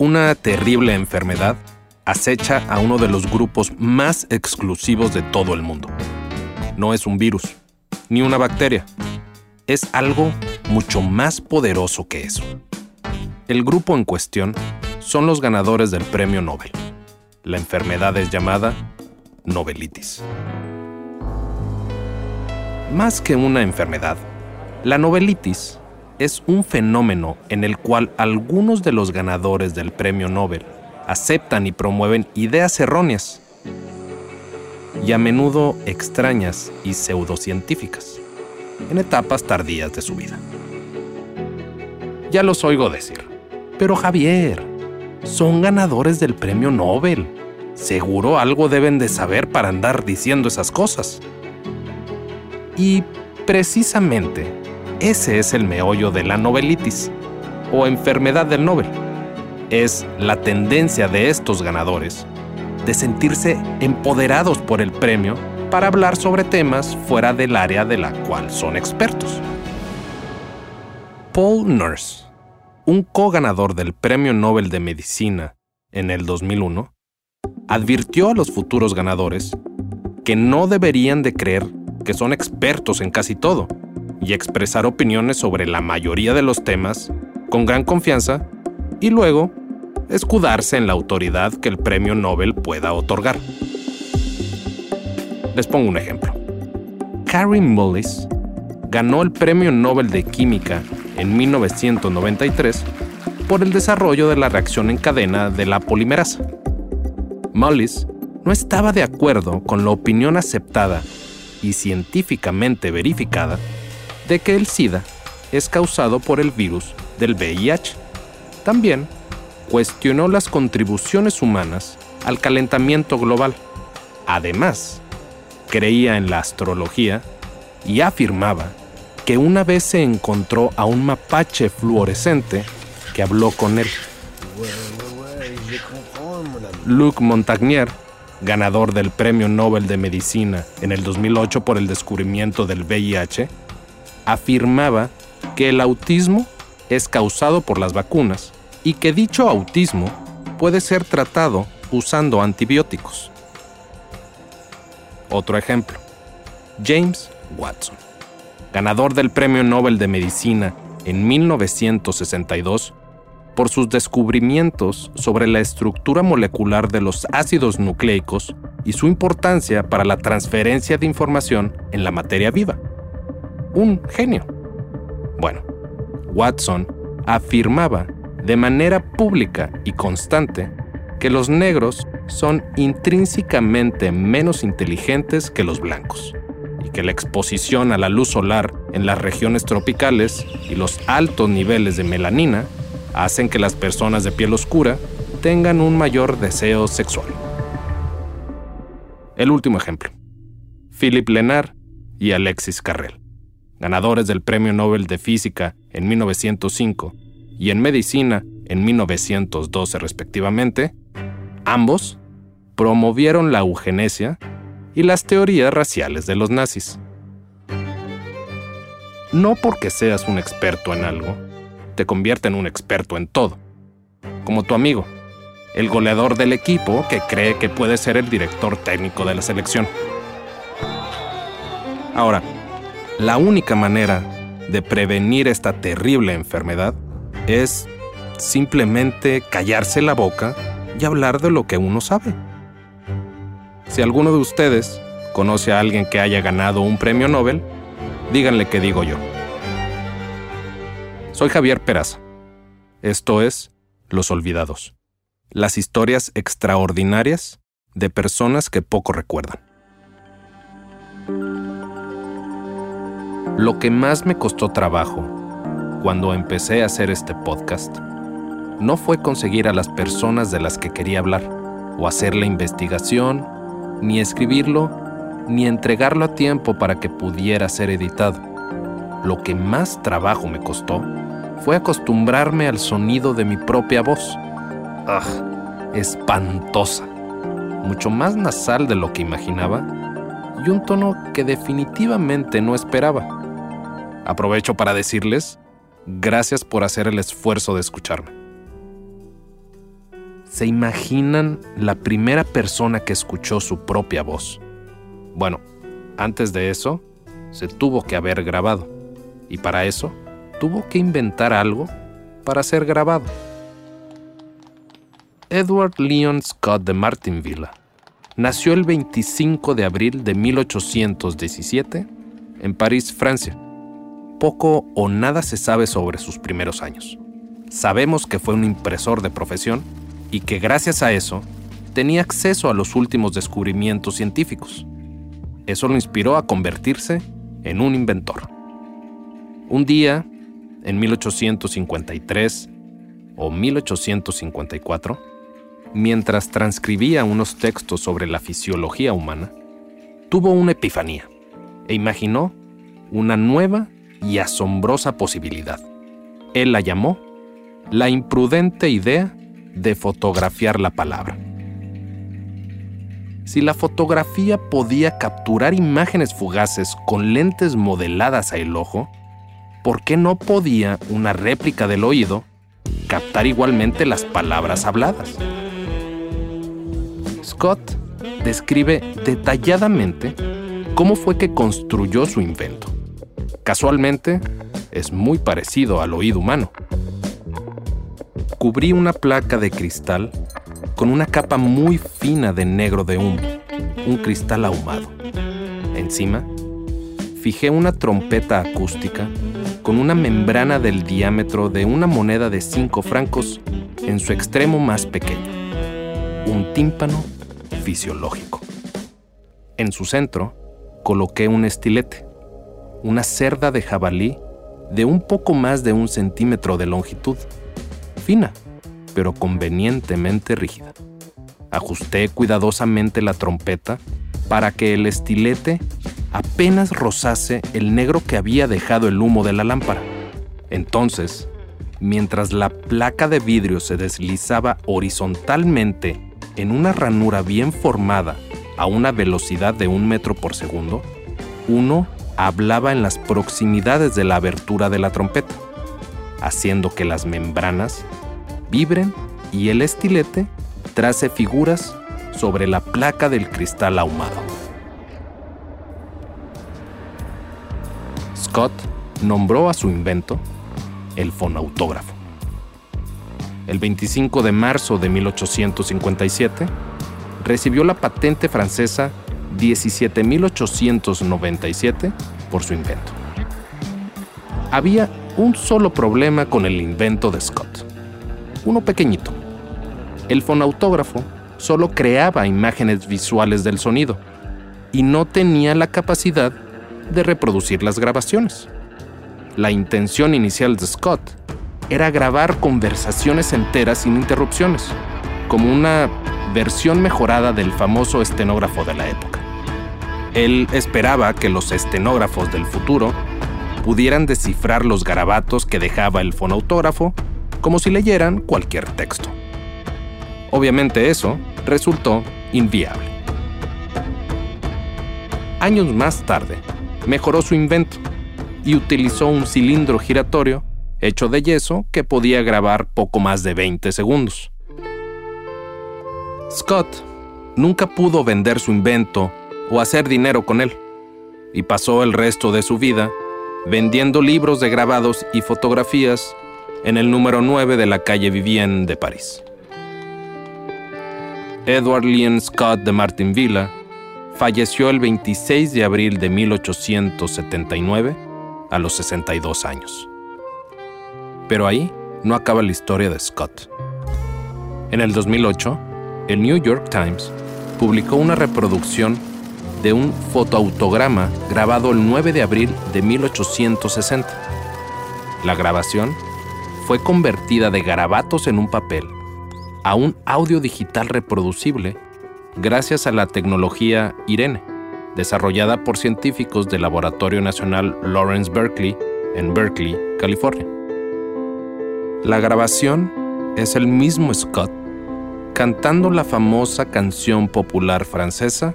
Una terrible enfermedad acecha a uno de los grupos más exclusivos de todo el mundo. No es un virus, ni una bacteria. Es algo mucho más poderoso que eso. El grupo en cuestión son los ganadores del premio Nobel. La enfermedad es llamada novelitis. Más que una enfermedad, la novelitis es un fenómeno en el cual algunos de los ganadores del premio Nobel aceptan y promueven ideas erróneas y a menudo extrañas y pseudocientíficas en etapas tardías de su vida. Ya los oigo decir, pero Javier, son ganadores del premio Nobel. Seguro algo deben de saber para andar diciendo esas cosas. Y precisamente ese es el meollo de la novelitis, o enfermedad del Nobel. Es la tendencia de estos ganadores de sentirse empoderados por el premio para hablar sobre temas fuera del área de la cual son expertos. Paul Nurse, un co-ganador del Premio Nobel de Medicina en el 2001, advirtió a los futuros ganadores que no deberían de creer que son expertos en casi todo y expresar opiniones sobre la mayoría de los temas con gran confianza y luego escudarse en la autoridad que el premio Nobel pueda otorgar. Les pongo un ejemplo. Carrie Mullis ganó el Premio Nobel de Química en 1993 por el desarrollo de la reacción en cadena de la polimerasa. Mullis no estaba de acuerdo con la opinión aceptada y científicamente verificada de que el SIDA es causado por el virus del VIH. También cuestionó las contribuciones humanas al calentamiento global. Además, creía en la astrología y afirmaba que una vez se encontró a un mapache fluorescente que habló con él. Luc Montagnier, ganador del Premio Nobel de Medicina en el 2008 por el descubrimiento del VIH, afirmaba que el autismo es causado por las vacunas y que dicho autismo puede ser tratado usando antibióticos. Otro ejemplo, James Watson, ganador del Premio Nobel de Medicina en 1962 por sus descubrimientos sobre la estructura molecular de los ácidos nucleicos y su importancia para la transferencia de información en la materia viva. Un genio. Bueno, Watson afirmaba de manera pública y constante que los negros son intrínsecamente menos inteligentes que los blancos y que la exposición a la luz solar en las regiones tropicales y los altos niveles de melanina hacen que las personas de piel oscura tengan un mayor deseo sexual. El último ejemplo. Philip Lenard y Alexis Carrel, ganadores del Premio Nobel de Física en 1905 y en Medicina en 1912 respectivamente, ambos promovieron la eugenesia y las teorías raciales de los nazis. No porque seas un experto en algo, te convierte en un experto en todo. Como tu amigo, el goleador del equipo que cree que puede ser el director técnico de la selección. Ahora, la única manera de prevenir esta terrible enfermedad es simplemente callarse la boca y hablar de lo que uno sabe. Si alguno de ustedes conoce a alguien que haya ganado un premio Nobel, díganle que digo yo. Soy Javier Peraza. Esto es Los Olvidados. Las historias extraordinarias de personas que poco recuerdan. Lo que más me costó trabajo cuando empecé a hacer este podcast no fue conseguir a las personas de las que quería hablar, o hacer la investigación, ni escribirlo, ni entregarlo a tiempo para que pudiera ser editado. Lo que más trabajo me costó fue acostumbrarme al sonido de mi propia voz. ¡Ah! Espantosa. Mucho más nasal de lo que imaginaba y un tono que definitivamente no esperaba. Aprovecho para decirles, gracias por hacer el esfuerzo de escucharme. ¿Se imaginan la primera persona que escuchó su propia voz? Bueno, antes de eso, se tuvo que haber grabado. Y para eso, tuvo que inventar algo para ser grabado. Edward Leon Scott de Martinville nació el 25 de abril de 1817 en París, Francia. Poco o nada se sabe sobre sus primeros años. Sabemos que fue un impresor de profesión y que gracias a eso tenía acceso a los últimos descubrimientos científicos. Eso lo inspiró a convertirse en un inventor. Un día, en 1853 o 1854, mientras transcribía unos textos sobre la fisiología humana, tuvo una epifanía e imaginó una nueva y asombrosa posibilidad. Él la llamó la imprudente idea de fotografiar la palabra. Si la fotografía podía capturar imágenes fugaces con lentes modeladas a el ojo, ¿por qué no podía una réplica del oído captar igualmente las palabras habladas? Scott describe detalladamente cómo fue que construyó su invento. Casualmente, es muy parecido al oído humano cubrí una placa de cristal con una capa muy fina de negro de humo, un cristal ahumado. Encima, fijé una trompeta acústica con una membrana del diámetro de una moneda de 5 francos en su extremo más pequeño, un tímpano fisiológico. En su centro, coloqué un estilete, una cerda de jabalí de un poco más de un centímetro de longitud fina, pero convenientemente rígida. Ajusté cuidadosamente la trompeta para que el estilete apenas rozase el negro que había dejado el humo de la lámpara. Entonces, mientras la placa de vidrio se deslizaba horizontalmente en una ranura bien formada a una velocidad de un metro por segundo, uno hablaba en las proximidades de la abertura de la trompeta, haciendo que las membranas vibren y el estilete trace figuras sobre la placa del cristal ahumado. Scott nombró a su invento el fonautógrafo. El 25 de marzo de 1857 recibió la patente francesa 17897 por su invento. Había un solo problema con el invento de Scott uno pequeñito. El fonautógrafo solo creaba imágenes visuales del sonido y no tenía la capacidad de reproducir las grabaciones. La intención inicial de Scott era grabar conversaciones enteras sin interrupciones, como una versión mejorada del famoso estenógrafo de la época. Él esperaba que los estenógrafos del futuro pudieran descifrar los garabatos que dejaba el fonautógrafo como si leyeran cualquier texto. Obviamente eso resultó inviable. Años más tarde, mejoró su invento y utilizó un cilindro giratorio hecho de yeso que podía grabar poco más de 20 segundos. Scott nunca pudo vender su invento o hacer dinero con él, y pasó el resto de su vida vendiendo libros de grabados y fotografías en el número 9 de la calle Vivienne de París. Edward Leon Scott de Martinville falleció el 26 de abril de 1879 a los 62 años. Pero ahí no acaba la historia de Scott. En el 2008, el New York Times publicó una reproducción de un fotoautograma grabado el 9 de abril de 1860. La grabación fue convertida de garabatos en un papel a un audio digital reproducible gracias a la tecnología Irene, desarrollada por científicos del Laboratorio Nacional Lawrence Berkeley en Berkeley, California. La grabación es el mismo Scott cantando la famosa canción popular francesa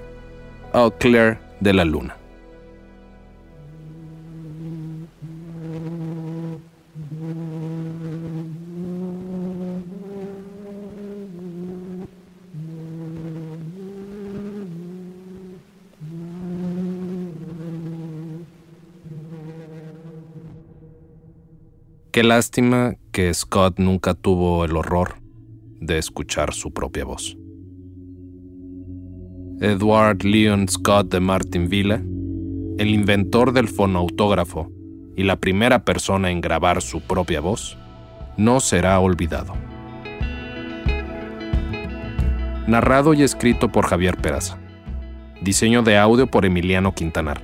De la luna. Qué lástima que Scott nunca tuvo el horror de escuchar su propia voz. Edward Leon Scott de Martinville, el inventor del fonoautógrafo y la primera persona en grabar su propia voz, no será olvidado. Narrado y escrito por Javier Peraza. Diseño de audio por Emiliano Quintanar.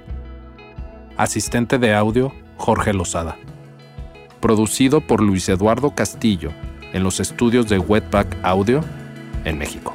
Asistente de audio Jorge Lozada producido por Luis Eduardo Castillo en los estudios de Wetback Audio en México.